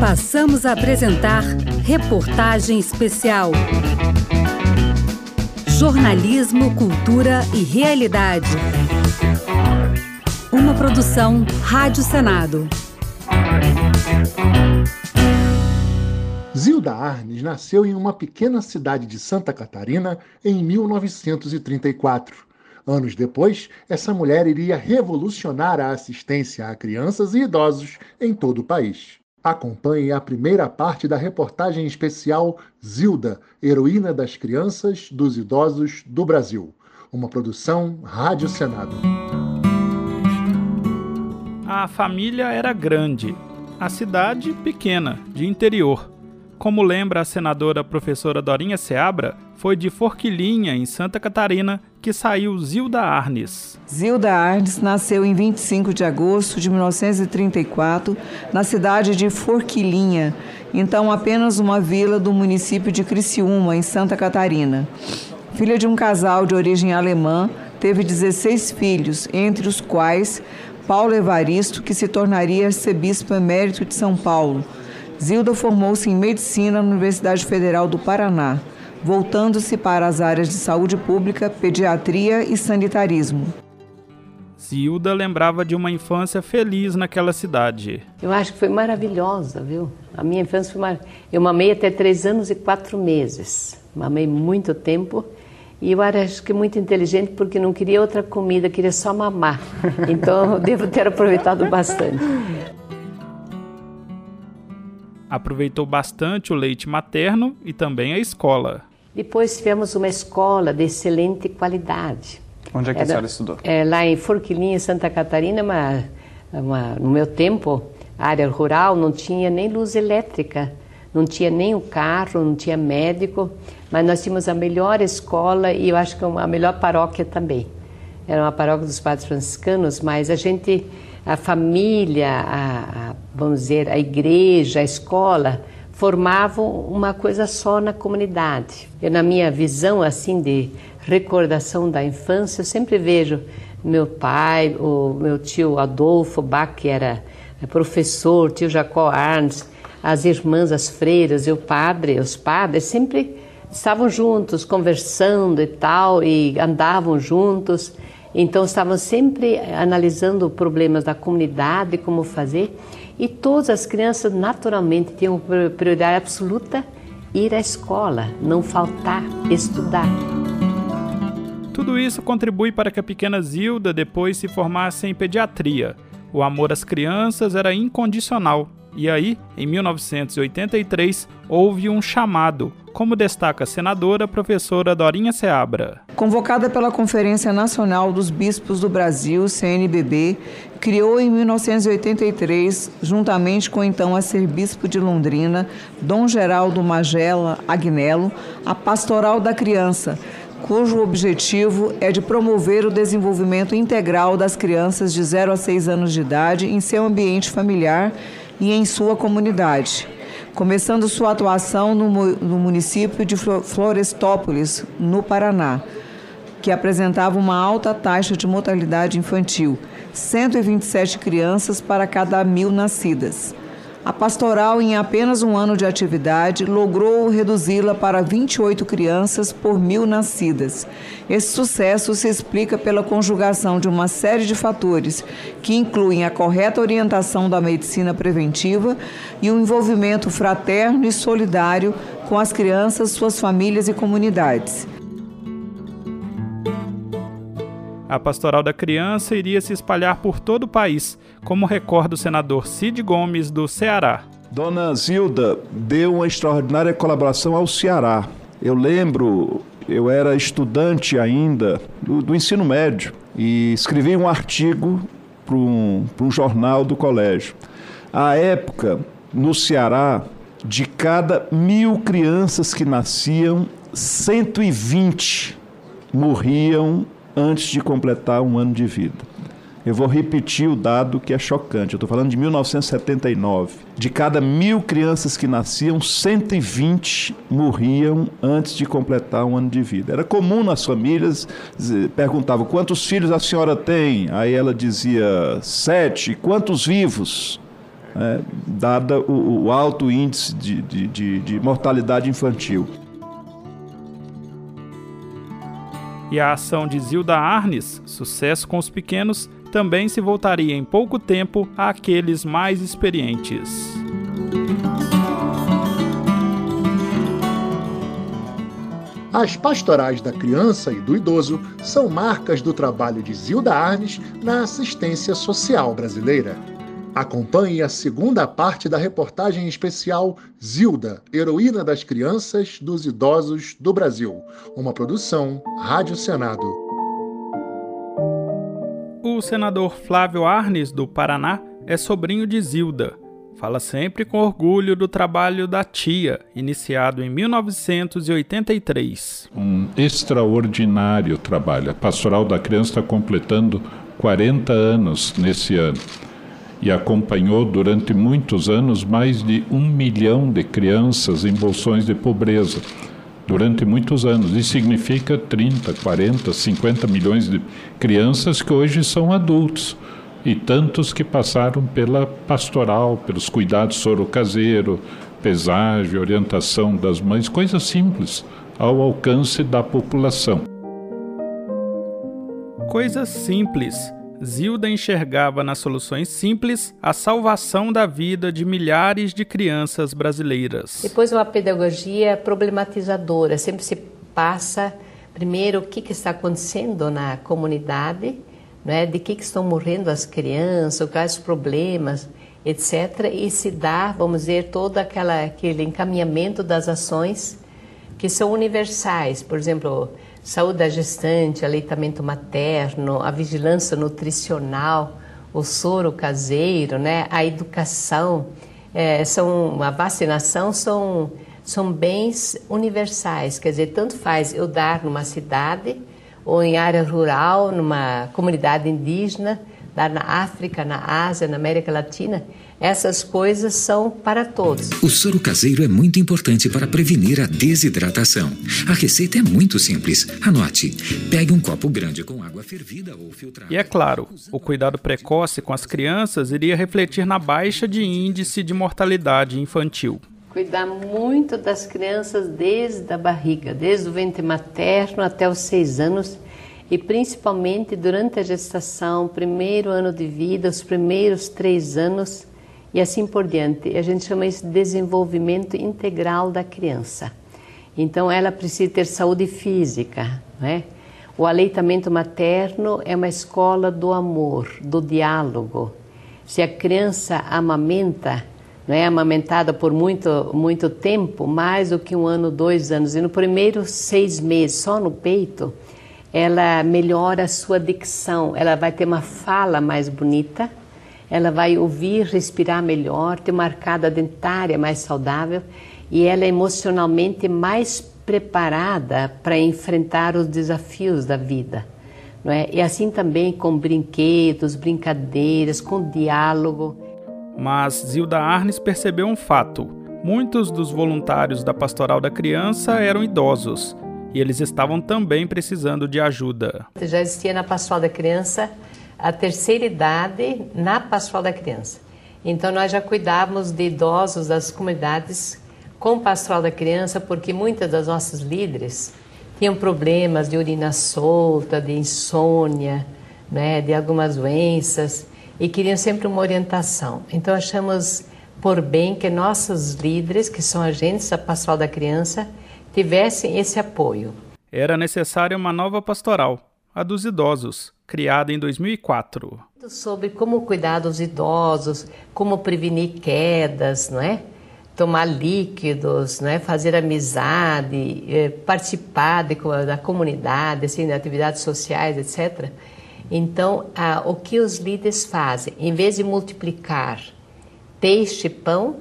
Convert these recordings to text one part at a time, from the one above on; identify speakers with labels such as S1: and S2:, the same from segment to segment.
S1: Passamos a apresentar Reportagem Especial. Jornalismo, Cultura e Realidade. Uma produção Rádio Senado.
S2: Zilda Arnes nasceu em uma pequena cidade de Santa Catarina em 1934. Anos depois, essa mulher iria revolucionar a assistência a crianças e idosos em todo o país. Acompanhe a primeira parte da reportagem especial Zilda, heroína das crianças, dos idosos do Brasil. Uma produção Rádio Senado.
S3: A família era grande, a cidade pequena, de interior. Como lembra a senadora professora Dorinha Seabra, foi de Forquilinha, em Santa Catarina, que saiu Zilda Arnes.
S4: Zilda Arnes nasceu em 25 de agosto de 1934, na cidade de Forquilinha, então apenas uma vila do município de Criciúma, em Santa Catarina. Filha de um casal de origem alemã, teve 16 filhos, entre os quais Paulo Evaristo, que se tornaria arcebispo emérito de São Paulo Zilda formou-se em medicina na Universidade Federal do Paraná, voltando-se para as áreas de saúde pública, pediatria e sanitarismo.
S3: Zilda lembrava de uma infância feliz naquela cidade.
S5: Eu acho que foi maravilhosa, viu? A minha infância foi mar... Eu mamei até três anos e quatro meses. Mamei muito tempo e eu acho que muito inteligente porque não queria outra comida, queria só mamar. Então eu devo ter aproveitado bastante
S3: aproveitou bastante o leite materno e também a escola.
S5: Depois tivemos uma escola de excelente qualidade.
S6: Onde é que Era, a senhora estudou?
S5: É, lá em Forquilinha, Santa Catarina, uma, uma, no meu tempo, área rural, não tinha nem luz elétrica, não tinha nem o carro, não tinha médico, mas nós tínhamos a melhor escola e eu acho que a melhor paróquia também. Era uma paróquia dos padres franciscanos, mas a gente a família, a, a, vamos dizer, a igreja, a escola, formavam uma coisa só na comunidade. Eu, na minha visão assim de recordação da infância, eu sempre vejo meu pai, o meu tio Adolfo Bach, que era professor, tio Jacó Arns, as irmãs, as freiras e o padre, os padres sempre estavam juntos, conversando e tal, e andavam juntos. Então, estavam sempre analisando problemas da comunidade, como fazer, e todas as crianças, naturalmente, tinham prioridade absoluta ir à escola, não faltar, estudar.
S3: Tudo isso contribui para que a pequena Zilda depois se formasse em pediatria. O amor às crianças era incondicional. E aí, em 1983, houve um chamado, como destaca a senadora professora Dorinha Seabra.
S4: Convocada pela Conferência Nacional dos Bispos do Brasil, CNBB, criou em 1983, juntamente com então arcebispo de Londrina, Dom Geraldo Magela Agnello, a Pastoral da Criança, cujo objetivo é de promover o desenvolvimento integral das crianças de 0 a 6 anos de idade em seu ambiente familiar e em sua comunidade começando sua atuação no, no município de Florestópolis, no Paraná, que apresentava uma alta taxa de mortalidade infantil, 127 crianças para cada mil nascidas. A pastoral, em apenas um ano de atividade, logrou reduzi-la para 28 crianças por mil nascidas. Esse sucesso se explica pela conjugação de uma série de fatores, que incluem a correta orientação da medicina preventiva e o envolvimento fraterno e solidário com as crianças, suas famílias e comunidades.
S3: A pastoral da criança iria se espalhar por todo o país, como recorda o senador Cid Gomes, do Ceará.
S7: Dona Zilda deu uma extraordinária colaboração ao Ceará. Eu lembro, eu era estudante ainda do, do ensino médio e escrevi um artigo para um, um jornal do colégio. À época, no Ceará, de cada mil crianças que nasciam, 120 morriam antes de completar um ano de vida. Eu vou repetir o dado que é chocante. Eu estou falando de 1979. De cada mil crianças que nasciam, 120 morriam antes de completar um ano de vida. Era comum nas famílias, perguntavam quantos filhos a senhora tem? Aí ela dizia sete. Quantos vivos? é, dada o, o, alto índice de, de, de, de mortalidade infantil.
S3: E a ação de Zilda Arnes, sucesso com os pequenos, também se voltaria em pouco tempo àqueles mais experientes.
S2: As pastorais da criança e do idoso são marcas do trabalho de Zilda Arnes na assistência social brasileira. Acompanhe a segunda parte da reportagem especial Zilda, heroína das crianças, dos idosos do Brasil, uma produção Rádio Senado.
S3: O senador Flávio Arnes, do Paraná, é sobrinho de Zilda Fala sempre com orgulho do trabalho da tia, iniciado em 1983.
S6: Um extraordinário trabalho. A Pastoral da Criança está completando 40 anos nesse ano e acompanhou durante muitos anos mais de um milhão de crianças em bolsões de pobreza. Durante muitos anos. Isso significa 30, 40, 50 milhões de crianças que hoje são adultos e tantos que passaram pela pastoral, pelos cuidados soro caseiro, pesagem, orientação das mães, coisas simples ao alcance da população.
S3: Coisas simples. Zilda enxergava nas soluções simples a salvação da vida de milhares de crianças brasileiras.
S5: Depois, uma pedagogia problematizadora. Sempre se passa, primeiro, o que, que está acontecendo na comunidade né, de que, que estão morrendo as crianças, quais os problemas, etc. E se dá, vamos dizer, todo aquela, aquele encaminhamento das ações que são universais, por exemplo, saúde da gestante, aleitamento materno, a vigilância nutricional, o soro caseiro, né, a educação, é, são, a vacinação são, são bens universais, quer dizer, tanto faz eu dar numa cidade ou em área rural, numa comunidade indígena, lá na África, na Ásia, na América Latina, essas coisas são para todos.
S8: O soro caseiro é muito importante para prevenir a desidratação. A receita é muito simples. Anote: pegue um copo grande com água fervida ou filtrada.
S3: E é claro, o cuidado precoce com as crianças iria refletir na baixa de índice de mortalidade infantil
S5: cuidar muito das crianças desde a barriga, desde o ventre materno até os seis anos e principalmente durante a gestação, primeiro ano de vida, os primeiros três anos e assim por diante. A gente chama isso de desenvolvimento integral da criança. Então, ela precisa ter saúde física, né? O aleitamento materno é uma escola do amor, do diálogo. Se a criança amamenta, não é amamentada por muito, muito tempo, mais do que um ano, dois anos, e no primeiro seis meses, só no peito, ela melhora a sua dicção, ela vai ter uma fala mais bonita, ela vai ouvir, respirar melhor, ter uma arcada dentária mais saudável e ela é emocionalmente mais preparada para enfrentar os desafios da vida. Não é? E assim também com brinquedos, brincadeiras, com diálogo.
S3: Mas Zilda Arnes percebeu um fato: muitos dos voluntários da Pastoral da Criança eram idosos e eles estavam também precisando de ajuda.
S5: Já existia na Pastoral da Criança a terceira idade na Pastoral da Criança. Então nós já cuidávamos de idosos das comunidades com Pastoral da Criança, porque muitas das nossas líderes tinham problemas de urina solta, de insônia, né, de algumas doenças e queriam sempre uma orientação. Então achamos por bem que nossos líderes, que são agentes da pastoral da criança, tivessem esse apoio.
S3: Era necessária uma nova pastoral, a dos idosos, criada em 2004.
S5: Sobre como cuidar dos idosos, como prevenir quedas, não é? Tomar líquidos, não é? fazer amizade, eh, participar de, da comunidade, assim, de atividades sociais, etc. Então, ah, o que os líderes fazem? Em vez de multiplicar peixe e pão,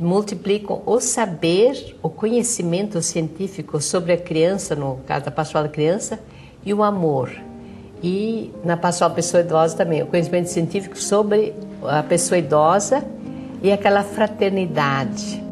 S5: multiplicam o saber, o conhecimento científico sobre a criança, no caso da pastoral da criança, e o amor. E na pastoral pessoa idosa também, o conhecimento científico sobre a pessoa idosa e aquela fraternidade.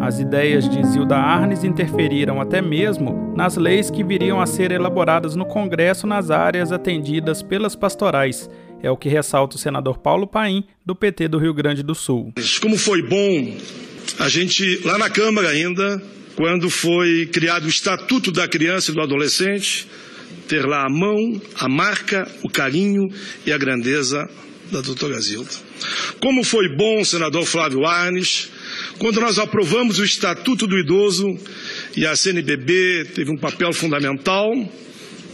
S3: As ideias de Zilda Arnes interferiram até mesmo nas leis que viriam a ser elaboradas no Congresso nas áreas atendidas pelas pastorais. É o que ressalta o senador Paulo Paim, do PT do Rio Grande do Sul.
S9: Como foi bom a gente, lá na Câmara ainda, quando foi criado o Estatuto da Criança e do Adolescente, ter lá a mão, a marca, o carinho e a grandeza da doutora Zilda. Como foi bom, senador Flávio Arnes, quando nós aprovamos o Estatuto do Idoso e a CNBB teve um papel fundamental,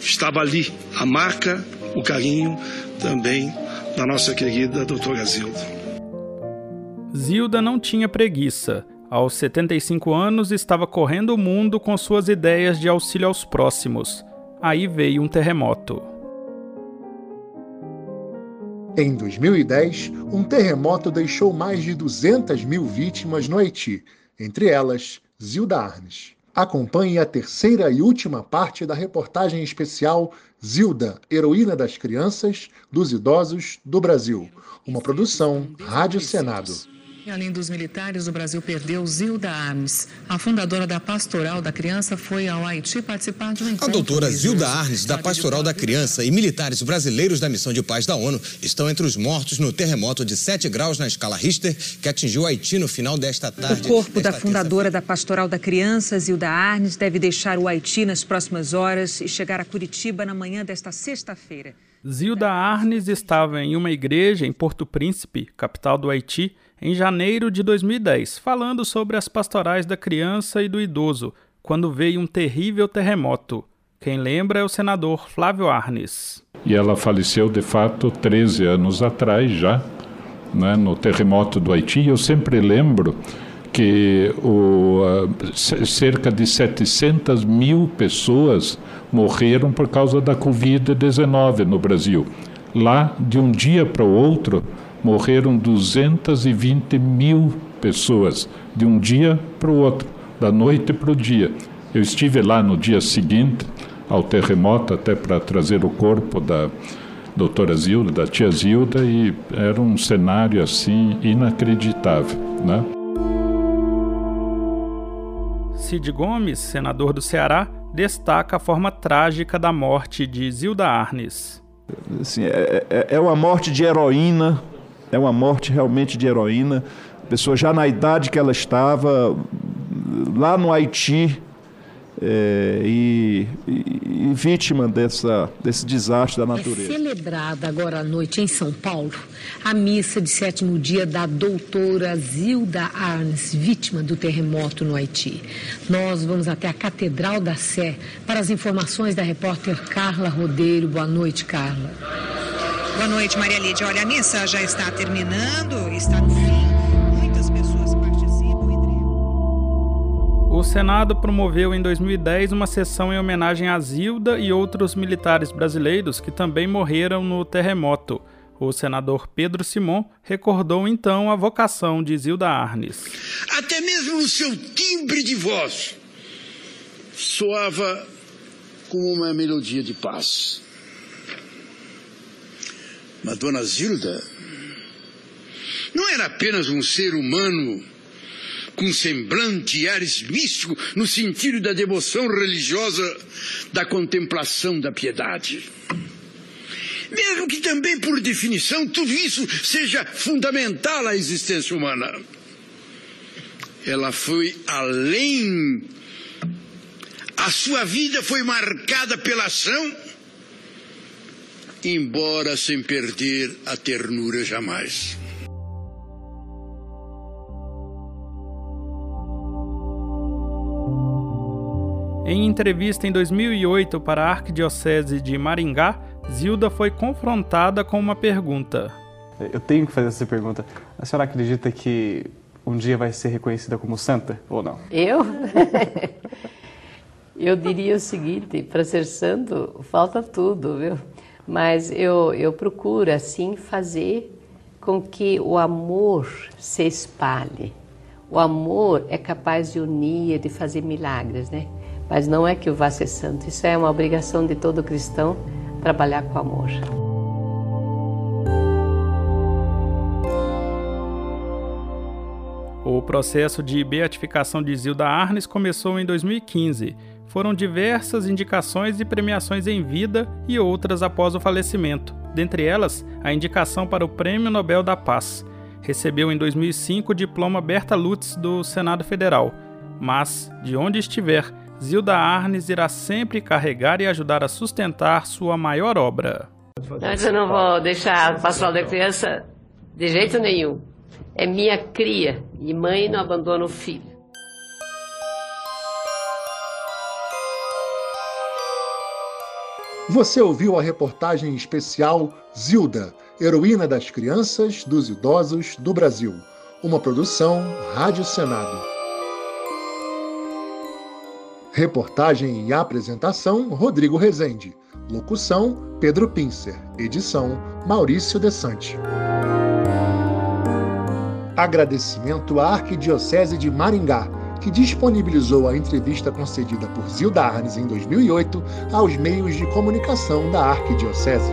S9: estava ali a marca, o carinho também da nossa querida doutora Zilda.
S3: Zilda não tinha preguiça. Aos 75 anos, estava correndo o mundo com suas ideias de auxílio aos próximos. Aí veio um terremoto.
S2: Em 2010, um terremoto deixou mais de 200 mil vítimas no Haiti, entre elas Zilda Arnes. Acompanhe a terceira e última parte da reportagem especial Zilda, Heroína das Crianças, dos Idosos do Brasil, uma produção Rádio Senado.
S10: Além dos militares, o Brasil perdeu Zilda Arnes. A fundadora da Pastoral da Criança foi ao Haiti participar de um encontro.
S11: A doutora Zilda Arnes, da Pastoral da Criança, e militares brasileiros da Missão de Paz da ONU estão entre os mortos no terremoto de 7 graus na escala Richter que atingiu o Haiti no final desta tarde.
S10: O corpo da fundadora da Pastoral da Criança, Zilda Arnes, deve deixar o Haiti nas próximas horas e chegar a Curitiba na manhã desta sexta-feira.
S3: Zilda Arnes estava em uma igreja em Porto Príncipe, capital do Haiti, em janeiro de 2010, falando sobre as pastorais da criança e do idoso, quando veio um terrível terremoto. Quem lembra é o senador Flávio Arnes.
S6: E ela faleceu, de fato, 13 anos atrás já, né, no terremoto do Haiti. Eu sempre lembro que o, cerca de 700 mil pessoas morreram por causa da Covid-19 no Brasil. Lá, de um dia para o outro, morreram 220 mil pessoas, de um dia para o outro, da noite para o dia. Eu estive lá no dia seguinte ao terremoto, até para trazer o corpo da doutora Zilda, da tia Zilda, e era um cenário assim inacreditável, né?
S3: Cid Gomes, senador do Ceará, destaca a forma trágica da morte de Zilda Arnes.
S7: Assim, é, é, é uma morte de heroína, é uma morte realmente de heroína. Pessoa já na idade que ela estava, lá no Haiti, é, e, e, e, vítima dessa, desse desastre da natureza.
S12: É celebrada agora à noite em São Paulo a missa de sétimo dia da doutora Zilda Arnes, vítima do terremoto no Haiti. Nós vamos até a Catedral da Sé para as informações da repórter Carla Rodeiro. Boa noite, Carla.
S13: Boa noite, Maria Lídia. Olha, a missa já está terminando, está no fim.
S3: O Senado promoveu em 2010 uma sessão em homenagem a Zilda e outros militares brasileiros que também morreram no terremoto. O senador Pedro Simon recordou então a vocação de Zilda Arnes.
S14: Até mesmo o seu timbre de voz soava como uma melodia de paz. Mas Dona Zilda não era apenas um ser humano com semblante e ares místico no sentido da devoção religiosa, da contemplação da piedade. Mesmo que também, por definição, tudo isso seja fundamental à existência humana. Ela foi além. A sua vida foi marcada pela ação embora sem perder a ternura jamais.
S3: Em entrevista em 2008 para a Arquidiocese de Maringá, Zilda foi confrontada com uma pergunta.
S15: Eu tenho que fazer essa pergunta. A senhora acredita que um dia vai ser reconhecida como santa ou não?
S5: Eu? Eu diria o seguinte: para ser santo falta tudo, viu? mas eu, eu procuro assim fazer com que o amor se espalhe. O amor é capaz de unir, de fazer milagres, né? Mas não é que o vá ser santo, isso é uma obrigação de todo cristão trabalhar com amor.
S3: O processo de beatificação de Zilda Arnes começou em 2015. Foram diversas indicações e premiações em vida e outras após o falecimento. Dentre elas, a indicação para o Prêmio Nobel da Paz. Recebeu em 2005 o diploma Berta Lutz do Senado Federal. Mas, de onde estiver, Zilda Arnes irá sempre carregar e ajudar a sustentar sua maior obra.
S5: Antes eu não vou deixar a pastoral da criança de jeito nenhum é minha cria e mãe não abandona o filho.
S2: Você ouviu a reportagem especial Zilda, heroína das crianças, dos idosos do Brasil. Uma produção Rádio Senado. Reportagem e apresentação Rodrigo Rezende. Locução Pedro Pincer. Edição Maurício Desante. Agradecimento à Arquidiocese de Maringá, que disponibilizou a entrevista concedida por Zilda Arnes em 2008 aos meios de comunicação da Arquidiocese.